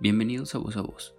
Bienvenidos a Voz a Voz.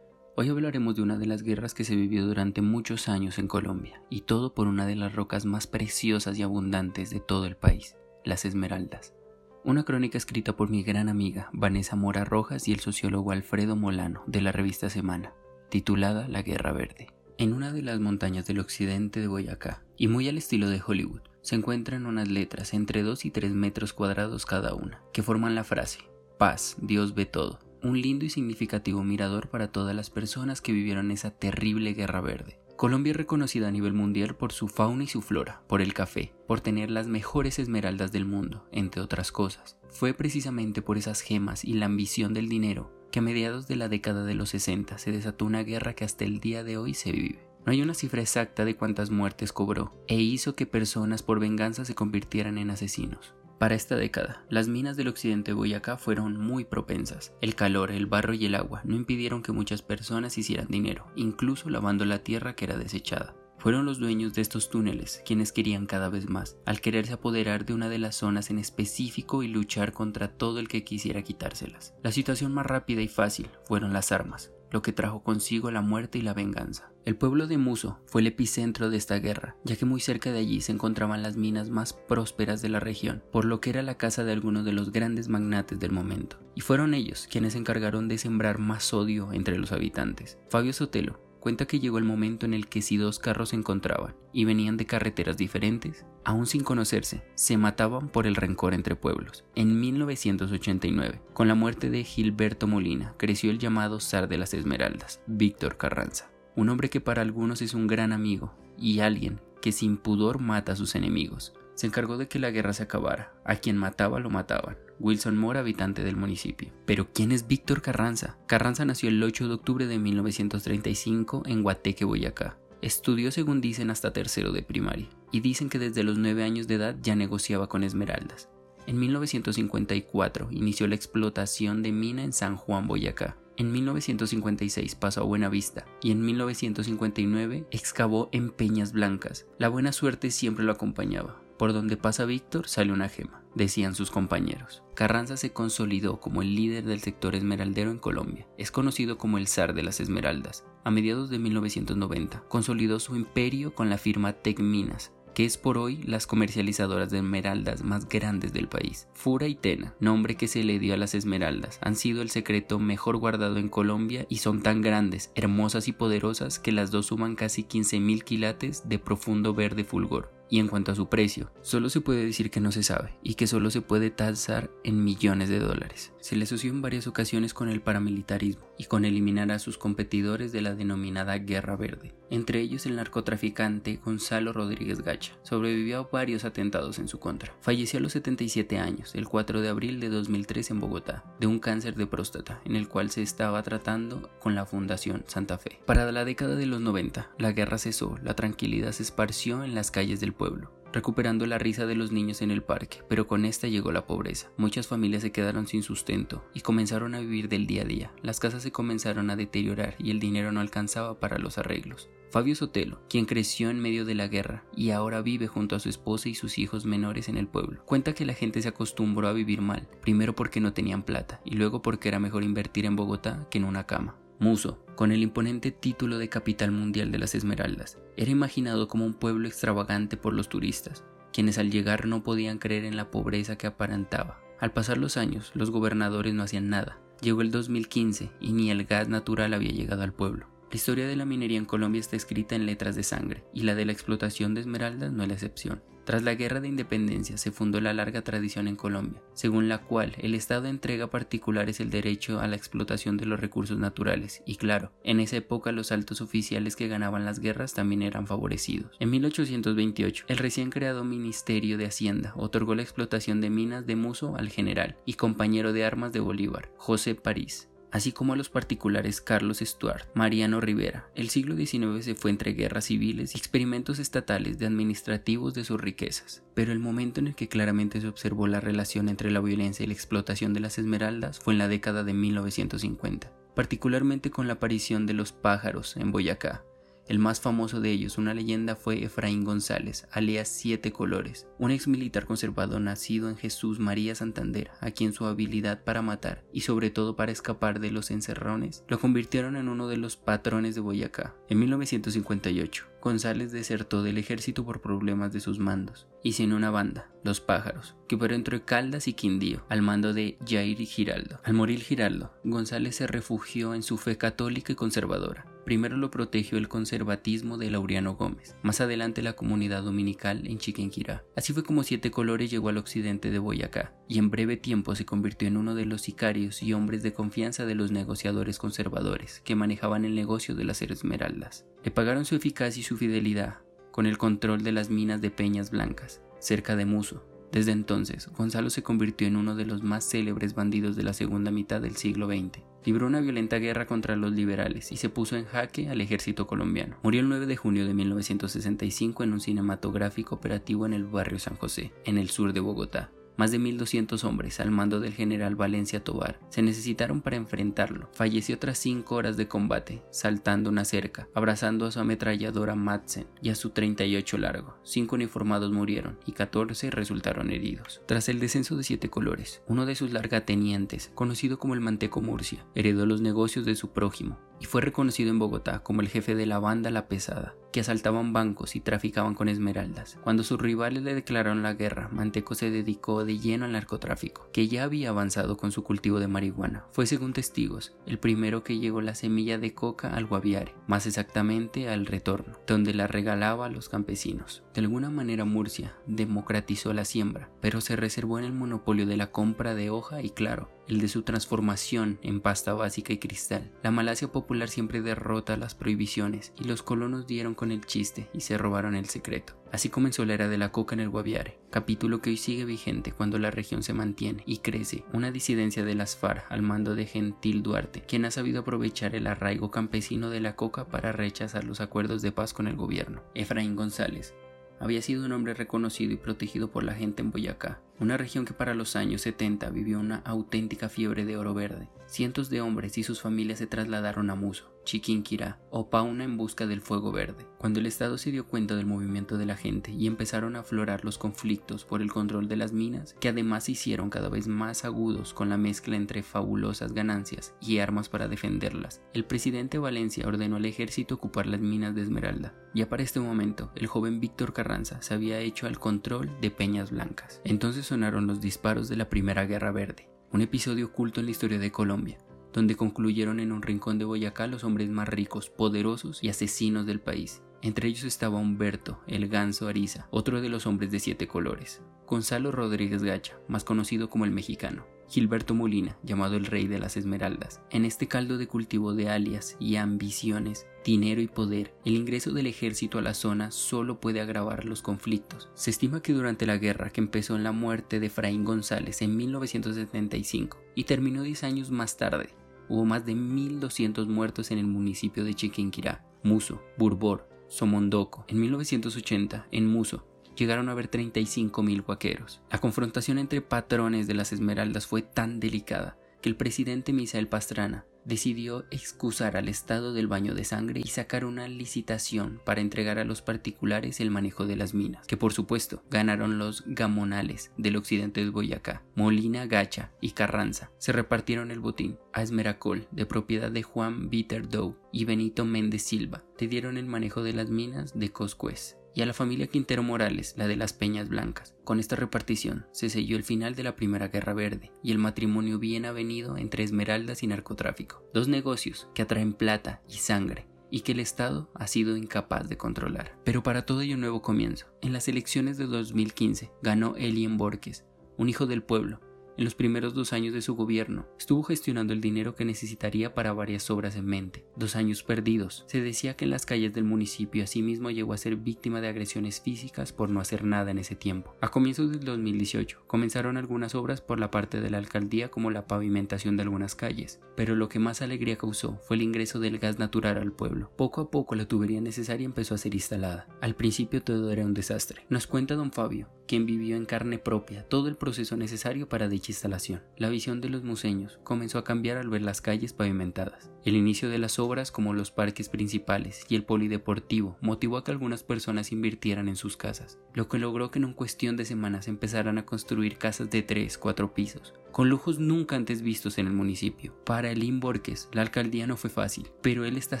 Hoy hablaremos de una de las guerras que se vivió durante muchos años en Colombia, y todo por una de las rocas más preciosas y abundantes de todo el país, las Esmeraldas. Una crónica escrita por mi gran amiga Vanessa Mora Rojas y el sociólogo Alfredo Molano de la revista Semana, titulada La Guerra Verde. En una de las montañas del occidente de Boyacá, y muy al estilo de Hollywood, se encuentran unas letras entre 2 y 3 metros cuadrados cada una, que forman la frase Paz, Dios ve todo un lindo y significativo mirador para todas las personas que vivieron esa terrible guerra verde. Colombia es reconocida a nivel mundial por su fauna y su flora, por el café, por tener las mejores esmeraldas del mundo, entre otras cosas. Fue precisamente por esas gemas y la ambición del dinero que a mediados de la década de los 60 se desató una guerra que hasta el día de hoy se vive. No hay una cifra exacta de cuántas muertes cobró e hizo que personas por venganza se convirtieran en asesinos. Para esta década, las minas del occidente de Boyacá fueron muy propensas. El calor, el barro y el agua no impidieron que muchas personas hicieran dinero, incluso lavando la tierra que era desechada. Fueron los dueños de estos túneles quienes querían cada vez más, al quererse apoderar de una de las zonas en específico y luchar contra todo el que quisiera quitárselas. La situación más rápida y fácil fueron las armas, lo que trajo consigo la muerte y la venganza. El pueblo de Muso fue el epicentro de esta guerra, ya que muy cerca de allí se encontraban las minas más prósperas de la región, por lo que era la casa de algunos de los grandes magnates del momento. Y fueron ellos quienes se encargaron de sembrar más odio entre los habitantes. Fabio Sotelo, cuenta que llegó el momento en el que si dos carros se encontraban y venían de carreteras diferentes, aún sin conocerse, se mataban por el rencor entre pueblos. En 1989, con la muerte de Gilberto Molina, creció el llamado zar de las Esmeraldas, Víctor Carranza, un hombre que para algunos es un gran amigo y alguien que sin pudor mata a sus enemigos. Se encargó de que la guerra se acabara, a quien mataba lo mataban, Wilson Moore, habitante del municipio. Pero ¿quién es Víctor Carranza? Carranza nació el 8 de octubre de 1935 en Guateque, Boyacá. Estudió, según dicen, hasta tercero de primaria, y dicen que desde los 9 años de edad ya negociaba con esmeraldas. En 1954 inició la explotación de mina en San Juan, Boyacá. En 1956 pasó a Buenavista y en 1959 excavó en Peñas Blancas. La buena suerte siempre lo acompañaba. Por donde pasa Víctor sale una gema, decían sus compañeros. Carranza se consolidó como el líder del sector esmeraldero en Colombia. Es conocido como el zar de las esmeraldas. A mediados de 1990 consolidó su imperio con la firma Tech Minas, que es por hoy las comercializadoras de esmeraldas más grandes del país. Fura y Tena, nombre que se le dio a las esmeraldas, han sido el secreto mejor guardado en Colombia y son tan grandes, hermosas y poderosas que las dos suman casi 15.000 quilates de profundo verde fulgor. Y en cuanto a su precio, solo se puede decir que no se sabe y que solo se puede tasar en millones de dólares. Se le asoció en varias ocasiones con el paramilitarismo y con eliminar a sus competidores de la denominada Guerra Verde, entre ellos el narcotraficante Gonzalo Rodríguez Gacha. Sobrevivió a varios atentados en su contra. Falleció a los 77 años, el 4 de abril de 2003 en Bogotá, de un cáncer de próstata, en el cual se estaba tratando con la Fundación Santa Fe. Para la década de los 90, la guerra cesó, la tranquilidad se esparció en las calles del pueblo recuperando la risa de los niños en el parque, pero con esta llegó la pobreza. Muchas familias se quedaron sin sustento y comenzaron a vivir del día a día. Las casas se comenzaron a deteriorar y el dinero no alcanzaba para los arreglos. Fabio Sotelo, quien creció en medio de la guerra y ahora vive junto a su esposa y sus hijos menores en el pueblo, cuenta que la gente se acostumbró a vivir mal, primero porque no tenían plata y luego porque era mejor invertir en Bogotá que en una cama. Muso, con el imponente título de capital mundial de las Esmeraldas, era imaginado como un pueblo extravagante por los turistas, quienes al llegar no podían creer en la pobreza que aparentaba. Al pasar los años, los gobernadores no hacían nada. Llegó el 2015 y ni el gas natural había llegado al pueblo. La historia de la minería en Colombia está escrita en letras de sangre, y la de la explotación de esmeraldas no es la excepción. Tras la Guerra de Independencia se fundó la larga tradición en Colombia, según la cual el Estado entrega particulares el derecho a la explotación de los recursos naturales, y claro, en esa época los altos oficiales que ganaban las guerras también eran favorecidos. En 1828, el recién creado Ministerio de Hacienda otorgó la explotación de minas de Muso al general y compañero de armas de Bolívar, José París, así como a los particulares Carlos Stuart, Mariano Rivera. El siglo XIX se fue entre guerras civiles y experimentos estatales de administrativos de sus riquezas, pero el momento en el que claramente se observó la relación entre la violencia y la explotación de las esmeraldas fue en la década de 1950, particularmente con la aparición de los pájaros en Boyacá, El más famoso de ellos, una leyenda, fue Efraín González, alias Siete Colores, un ex militar conservador nacido en Jesús María Santander, a quien su habilidad para matar y sobre todo para escapar de los encerrones lo convirtieron en uno de los patrones de Boyacá. En 1958, González desertó del ejército por problemas de sus mandos y se una banda, Los Pájaros, que fue entre Caldas y Quindío, al mando de Jair Giraldo. Al morir Giraldo, González se refugió en su fe católica y conservadora. Primero lo protegió el conservatismo de Laureano Gómez, más adelante la comunidad dominical en Chiquinquirá. Así fue como Siete Colores llegó al occidente de Boyacá, y en breve tiempo se convirtió en uno de los sicarios y hombres de confianza de los negociadores conservadores que manejaban el negocio de las esmeraldas. Le pagaron su eficacia y su fidelidad, con el control de las minas de Peñas Blancas, cerca de Muso. Desde entonces, Gonzalo se convirtió en uno de los más célebres bandidos de la segunda mitad del siglo XX. Libró una violenta guerra contra los liberales y se puso en jaque al ejército colombiano. Murió el 9 de junio de 1965 en un cinematográfico operativo en el barrio San José, en el sur de Bogotá. Más de 1.200 hombres al mando del general Valencia Tobar se necesitaron para enfrentarlo. Falleció tras cinco horas de combate, saltando una cerca, abrazando a su ametralladora Madsen y a su 38 largo. Cinco uniformados murieron y 14 resultaron heridos. Tras el descenso de siete colores, uno de sus largatenientes, conocido como el Manteco Murcia, heredó los negocios de su prójimo y fue reconocido en Bogotá como el jefe de la banda La Pesada, que asaltaban bancos y traficaban con esmeraldas. Cuando sus rivales le declararon la guerra, Manteco se dedicó de lleno al narcotráfico, que ya había avanzado con su cultivo de marihuana. Fue, según testigos, el primero que llegó la semilla de coca al Guaviare, más exactamente al Retorno, donde la regalaba a los campesinos. De alguna manera Murcia democratizó la siembra, pero se reservó en el monopolio de la compra de hoja y claro, el de su transformación en pasta básica y cristal. La Malasia popular siempre derrota las prohibiciones y los colonos dieron con el chiste y se robaron el secreto. Así comenzó la era de la coca en el Guaviare, capítulo que hoy sigue vigente cuando la región se mantiene y crece una disidencia de las FARC al mando de Gentil Duarte, quien ha sabido aprovechar el arraigo campesino de la coca para rechazar los acuerdos de paz con el gobierno. Efraín González, había sido un hombre reconocido y protegido por la gente en Boyacá, una región que para los años 70 vivió una auténtica fiebre de oro verde. Cientos de hombres y sus familias se trasladaron a Muso, Chiquinquirá o Pauna en busca del fuego verde. Cuando el Estado se dio cuenta del movimiento de la gente y empezaron a aflorar los conflictos por el control de las minas, que además se hicieron cada vez más agudos con la mezcla entre fabulosas ganancias y armas para defenderlas, el presidente Valencia ordenó al ejército ocupar las minas de Esmeralda. Ya para este momento, el joven Víctor Carranza se había hecho al control de Peñas Blancas. Entonces sonaron los disparos de la Primera Guerra Verde, un episodio oculto en la historia de Colombia, donde concluyeron en un rincón de Boyacá los hombres más ricos, poderosos y asesinos del país. Entre ellos estaba Humberto, el ganso Ariza, otro de los hombres de siete colores, Gonzalo Rodríguez Gacha, más conocido como el mexicano, Gilberto Molina, llamado el Rey de las Esmeraldas. En este caldo de cultivo de alias y ambiciones, dinero y poder, el ingreso del ejército a la zona solo puede agravar los conflictos. Se estima que durante la guerra que empezó en la muerte de Efraín González en 1975 y terminó 10 años más tarde, hubo más de 1.200 muertos en el municipio de Chiquinquirá, Muso, Burbor, Somondoco. En 1980, en Muso, llegaron a haber 35.000 huaqueros. La confrontación entre patrones de las Esmeraldas fue tan delicada que el presidente Misael Pastrana decidió excusar al Estado del baño de sangre y sacar una licitación para entregar a los particulares el manejo de las minas, que por supuesto ganaron los gamonales del occidente de Boyacá, Molina, Gacha y Carranza. Se repartieron el botín. A Esmeracol, de propiedad de Juan Bitter Dow y Benito Méndez Silva, le dieron el manejo de las minas de Coscuez y a la familia Quintero Morales la de las Peñas Blancas. Con esta repartición se selló el final de la Primera Guerra Verde y el matrimonio bien avenido entre esmeraldas y narcotráfico, dos negocios que atraen plata y sangre y que el Estado ha sido incapaz de controlar. Pero para todo ello un nuevo comienzo. En las elecciones de 2015 ganó Elien Borges, un hijo del pueblo, en los primeros dos años de su gobierno, estuvo gestionando el dinero que necesitaría para varias obras en mente. Dos años perdidos. Se decía que en las calles del municipio asimismo llegó a ser víctima de agresiones físicas por no hacer nada en ese tiempo. A comienzos del 2018 comenzaron algunas obras por la parte de la alcaldía como la pavimentación de algunas calles, pero lo que más alegría causó fue el ingreso del gas natural al pueblo. Poco a poco la tubería necesaria empezó a ser instalada. Al principio todo era un desastre. Nos cuenta don Fabio, quien vivió en carne propia todo el proceso necesario para dicha instalación. La visión de los museños comenzó a cambiar al ver las calles pavimentadas. El inicio de las obras como los parques principales y el polideportivo motivó a que algunas personas invirtieran en sus casas, lo que logró que en cuestión de semanas empezaran a construir casas de 3, 4 pisos, con lujos nunca antes vistos en el municipio. Para Elín Borges, la alcaldía no fue fácil, pero él está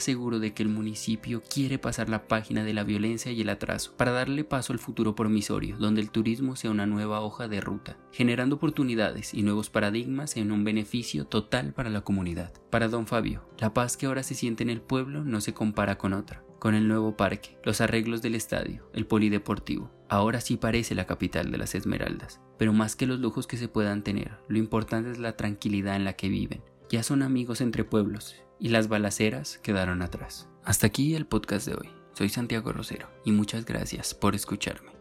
seguro de que el municipio quiere pasar la página de la violencia y el atraso para darle paso al futuro promisorio, donde el turismo sea una nueva hoja de ruta, generando oportunidades y nuevos paradigmas en un beneficio total para la comunidad. Para don Fabio, la paz que ahora se siente en el pueblo no se compara con otra con el nuevo parque, los arreglos del estadio, el polideportivo. Ahora sí parece la capital de las Esmeraldas, pero más que los lujos que se puedan tener, lo importante es la tranquilidad en la que viven. Ya son amigos entre pueblos y las balaceras quedaron atrás. Hasta aquí el podcast de hoy. Soy Santiago Rosero y muchas gracias por escucharme.